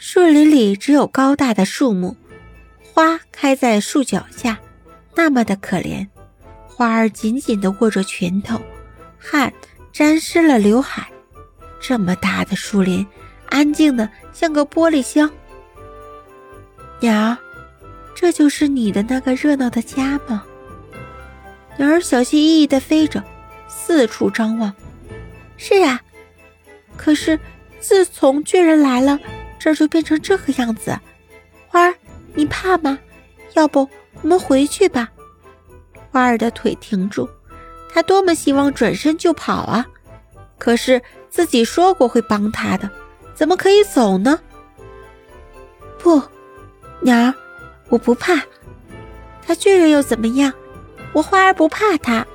树林里只有高大的树木，花开在树脚下，那么的可怜。花儿紧紧地握着拳头，汗沾湿了刘海。这么大的树林，安静的像个玻璃箱。鸟儿，这就是你的那个热闹的家吗？鸟儿小心翼翼地飞着，四处张望。是啊，可是自从巨人来了，这就变成这个样子。花儿，你怕吗？要不我们回去吧。花儿的腿停住，他多么希望转身就跑啊！可是自己说过会帮他的，怎么可以走呢？不，鸟儿，我不怕。他巨人又怎么样？我花儿不怕他。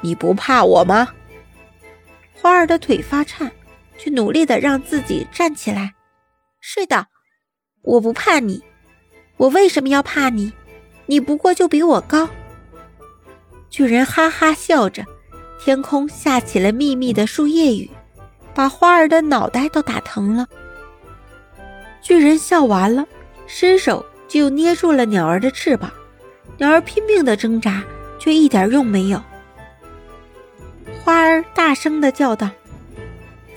你不怕我吗？花儿的腿发颤，去努力的让自己站起来。是的，我不怕你。我为什么要怕你？你不过就比我高。巨人哈哈笑着，天空下起了密密的树叶雨，把花儿的脑袋都打疼了。巨人笑完了，伸手就捏住了鸟儿的翅膀，鸟儿拼命的挣扎，却一点用没有。花儿大声的叫道：“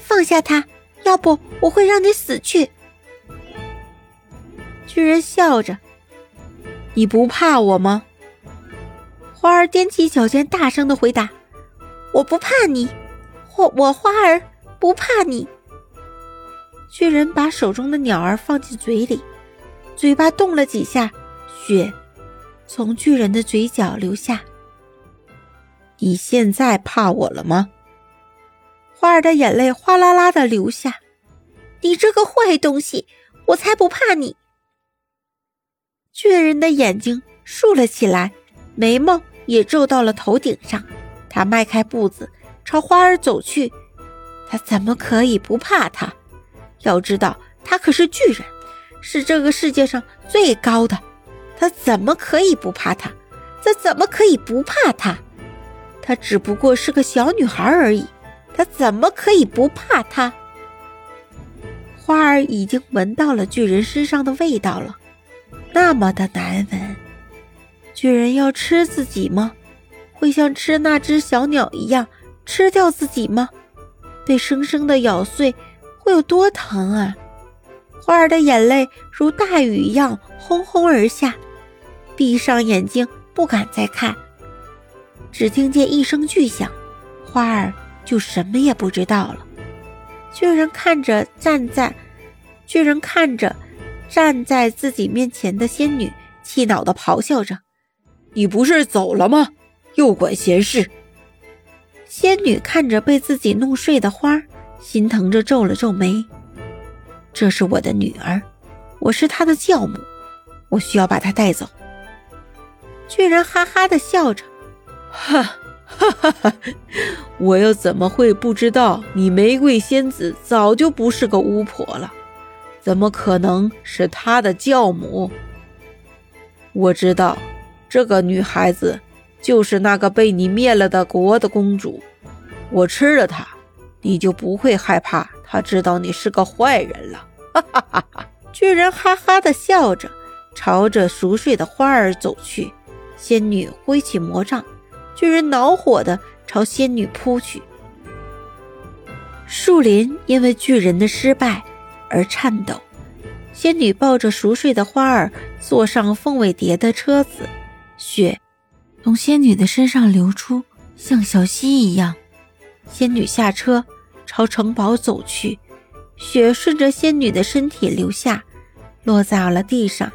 放下它，要不我会让你死去。”巨人笑着。你不怕我吗？花儿踮起脚尖，大声的回答：“我不怕你，我我花儿不怕你。”巨人把手中的鸟儿放进嘴里，嘴巴动了几下，血从巨人的嘴角流下。你现在怕我了吗？花儿的眼泪哗啦啦的流下。你这个坏东西，我才不怕你！巨人的眼睛竖了起来，眉毛也皱到了头顶上。他迈开步子朝花儿走去。他怎么可以不怕他？要知道，他可是巨人，是这个世界上最高的。他怎么可以不怕他？他怎么可以不怕他？他只不过是个小女孩而已。他怎么可以不怕他？花儿已经闻到了巨人身上的味道了。那么的难闻，巨人要吃自己吗？会像吃那只小鸟一样吃掉自己吗？被生生的咬碎会有多疼啊！花儿的眼泪如大雨一样轰轰而下，闭上眼睛不敢再看。只听见一声巨响，花儿就什么也不知道了。巨人看着站在，巨人看着。站在自己面前的仙女气恼地咆哮着：“你不是走了吗？又管闲事！”仙女看着被自己弄睡的花，心疼着皱了皱眉：“这是我的女儿，我是她的教母，我需要把她带走。”巨人哈哈地笑着：“哈，哈哈哈！我又怎么会不知道你玫瑰仙子早就不是个巫婆了？”怎么可能是她的教母？我知道，这个女孩子就是那个被你灭了的国的公主。我吃了她，你就不会害怕她知道你是个坏人了。哈哈哈哈！巨人哈哈的笑着，朝着熟睡的花儿走去。仙女挥起魔杖，巨人恼火的朝仙女扑去。树林因为巨人的失败。而颤抖，仙女抱着熟睡的花儿，坐上凤尾蝶的车子，雪从仙女的身上流出，像小溪一样。仙女下车，朝城堡走去，雪顺着仙女的身体流下，落在了地上，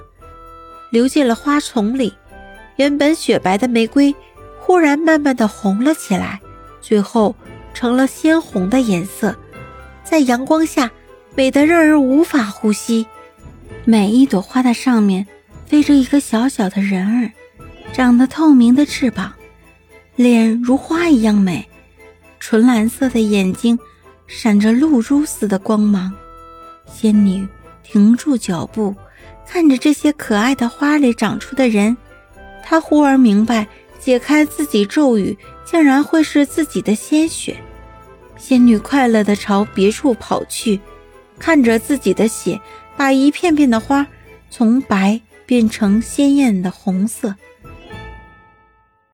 流进了花丛里。原本雪白的玫瑰，忽然慢慢的红了起来，最后成了鲜红的颜色，在阳光下。美得让人无法呼吸。每一朵花的上面飞着一个小小的人儿，长得透明的翅膀，脸如花一样美，纯蓝色的眼睛闪着露珠似的光芒。仙女停住脚步，看着这些可爱的花里长出的人，她忽而明白，解开自己咒语，竟然会是自己的鲜血。仙女快乐地朝别处跑去。看着自己的血把一片片的花从白变成鲜艳的红色。